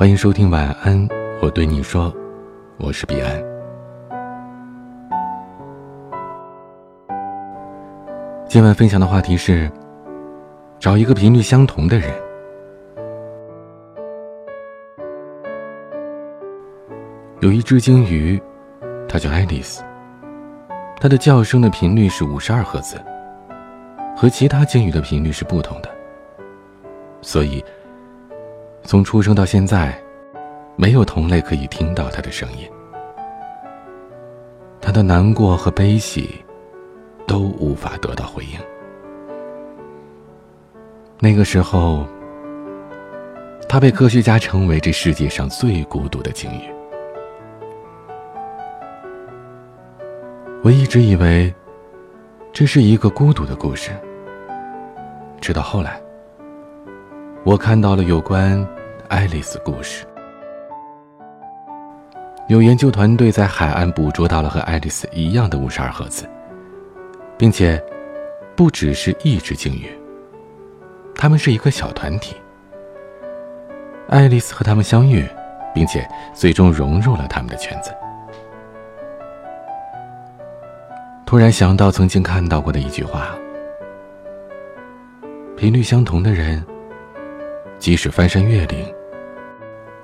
欢迎收听晚安，我对你说，我是彼岸。今晚分享的话题是：找一个频率相同的人。有一只鲸鱼，它叫爱丽丝。它的叫声的频率是五十二赫兹，和其他鲸鱼的频率是不同的，所以。从出生到现在，没有同类可以听到他的声音。他的难过和悲喜，都无法得到回应。那个时候，他被科学家称为这世界上最孤独的鲸鱼。我一直以为，这是一个孤独的故事，直到后来。我看到了有关爱丽丝故事。有研究团队在海岸捕捉到了和爱丽丝一样的五十二赫兹，并且不只是一只鲸鱼，他们是一个小团体。爱丽丝和他们相遇，并且最终融入了他们的圈子。突然想到曾经看到过的一句话：频率相同的人。即使翻山越岭，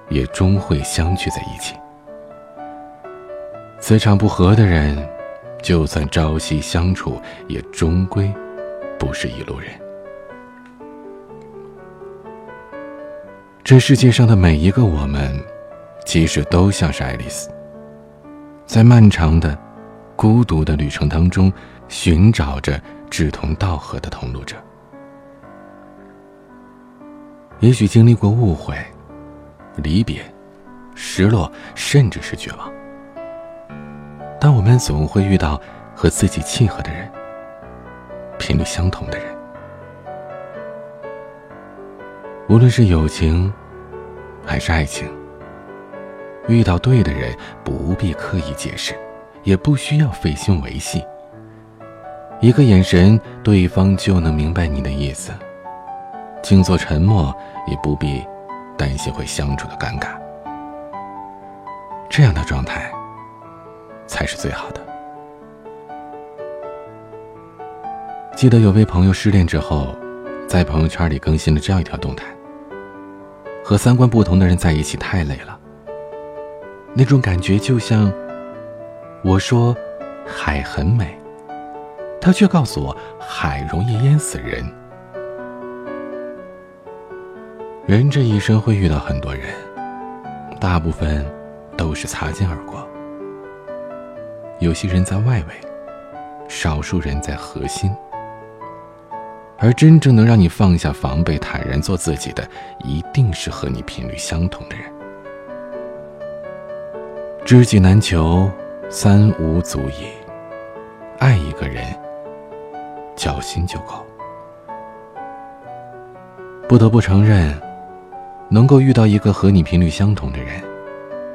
也终会相聚在一起。磁场不合的人，就算朝夕相处，也终归不是一路人。这世界上的每一个我们，其实都像是爱丽丝，在漫长的、孤独的旅程当中，寻找着志同道合的同路者。也许经历过误会、离别、失落，甚至是绝望，但我们总会遇到和自己契合的人，频率相同的人。无论是友情，还是爱情，遇到对的人，不必刻意解释，也不需要费心维系，一个眼神，对方就能明白你的意思。静坐沉默，也不必担心会相处的尴尬。这样的状态才是最好的。记得有位朋友失恋之后，在朋友圈里更新了这样一条动态：和三观不同的人在一起太累了。那种感觉就像我说海很美，他却告诉我海容易淹死人。人这一生会遇到很多人，大部分都是擦肩而过。有些人在外围，少数人在核心。而真正能让你放下防备、坦然做自己的，一定是和你频率相同的人。知己难求，三五足矣。爱一个人，交心就够。不得不承认。能够遇到一个和你频率相同的人，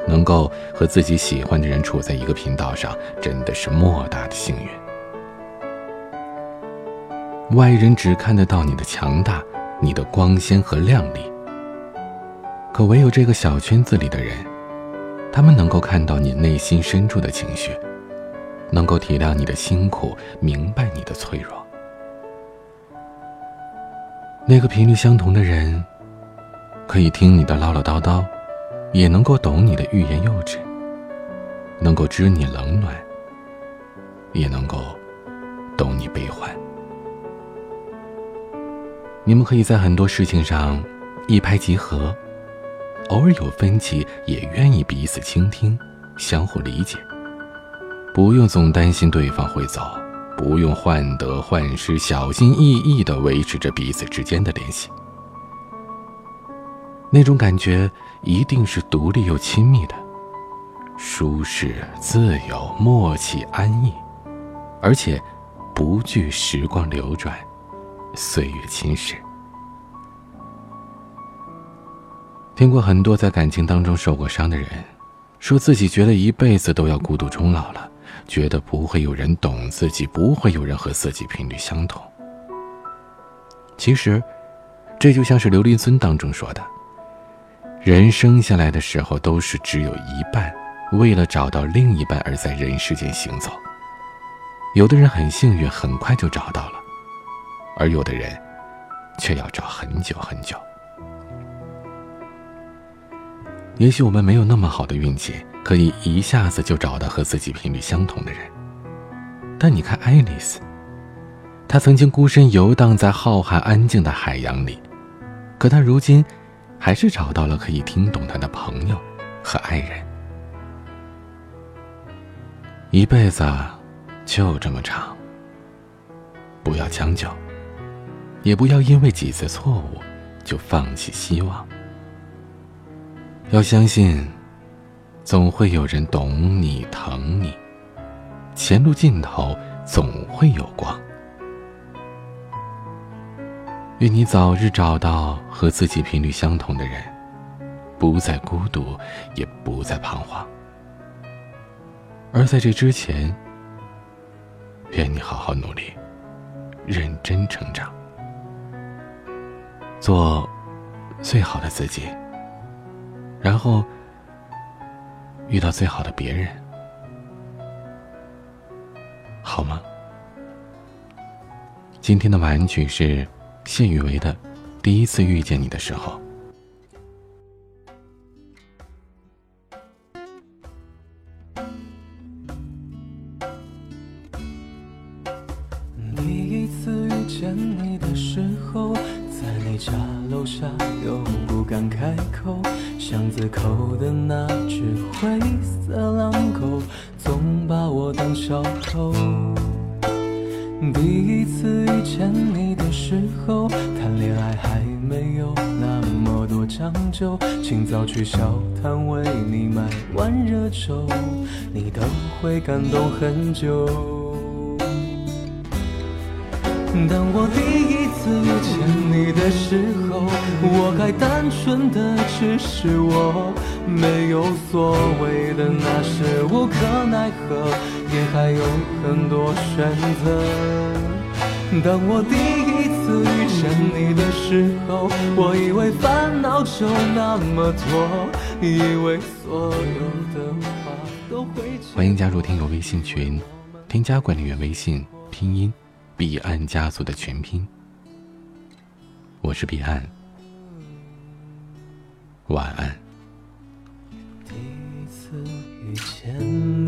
能够和自己喜欢的人处在一个频道上，真的是莫大的幸运。外人只看得到你的强大、你的光鲜和亮丽，可唯有这个小圈子里的人，他们能够看到你内心深处的情绪，能够体谅你的辛苦，明白你的脆弱。那个频率相同的人。可以听你的唠唠叨叨，也能够懂你的欲言又止，能够知你冷暖，也能够懂你悲欢。你们可以在很多事情上一拍即合，偶尔有分歧也愿意彼此倾听，相互理解，不用总担心对方会走，不用患得患失，小心翼翼的维持着彼此之间的联系。那种感觉一定是独立又亲密的，舒适、自由、默契、安逸，而且不惧时光流转、岁月侵蚀。听过很多在感情当中受过伤的人，说自己觉得一辈子都要孤独终老了，觉得不会有人懂自己，不会有人和自己频率相同。其实，这就像是刘林尊当中说的。人生下来的时候都是只有一半，为了找到另一半而在人世间行走。有的人很幸运，很快就找到了，而有的人却要找很久很久。也许我们没有那么好的运气，可以一下子就找到和自己频率相同的人。但你看爱丽丝，她曾经孤身游荡在浩瀚安静的海洋里，可她如今还是找到了可以听懂他的朋友和爱人。一辈子就这么长，不要将就，也不要因为几次错误就放弃希望。要相信，总会有人懂你、疼你。前路尽头总会有光。愿你早日找到和自己频率相同的人，不再孤独，也不再彷徨。而在这之前，愿你好好努力，认真成长，做最好的自己。然后遇到最好的别人，好吗？今天的晚安曲是谢雨薇的《第一次遇见你的时候》。第一次遇见你的时候。在你家楼下，又不敢开口。巷子口的那只灰色狼狗，总把我当小偷。第一次遇见你的时候，谈恋爱还没有那么多讲究，清早去小摊为你买碗热粥，你都会感动很久。当我第一的时候，我还单纯的只是我，没有所谓的那是无可奈何，也还有很多选择。当我第一次遇见你的时候，我以为烦恼就那么多，以为所有的话都会。欢迎加入听友微信群，添加管理员微信拼音。彼岸家族的全拼。我是彼岸。晚安。第一次遇见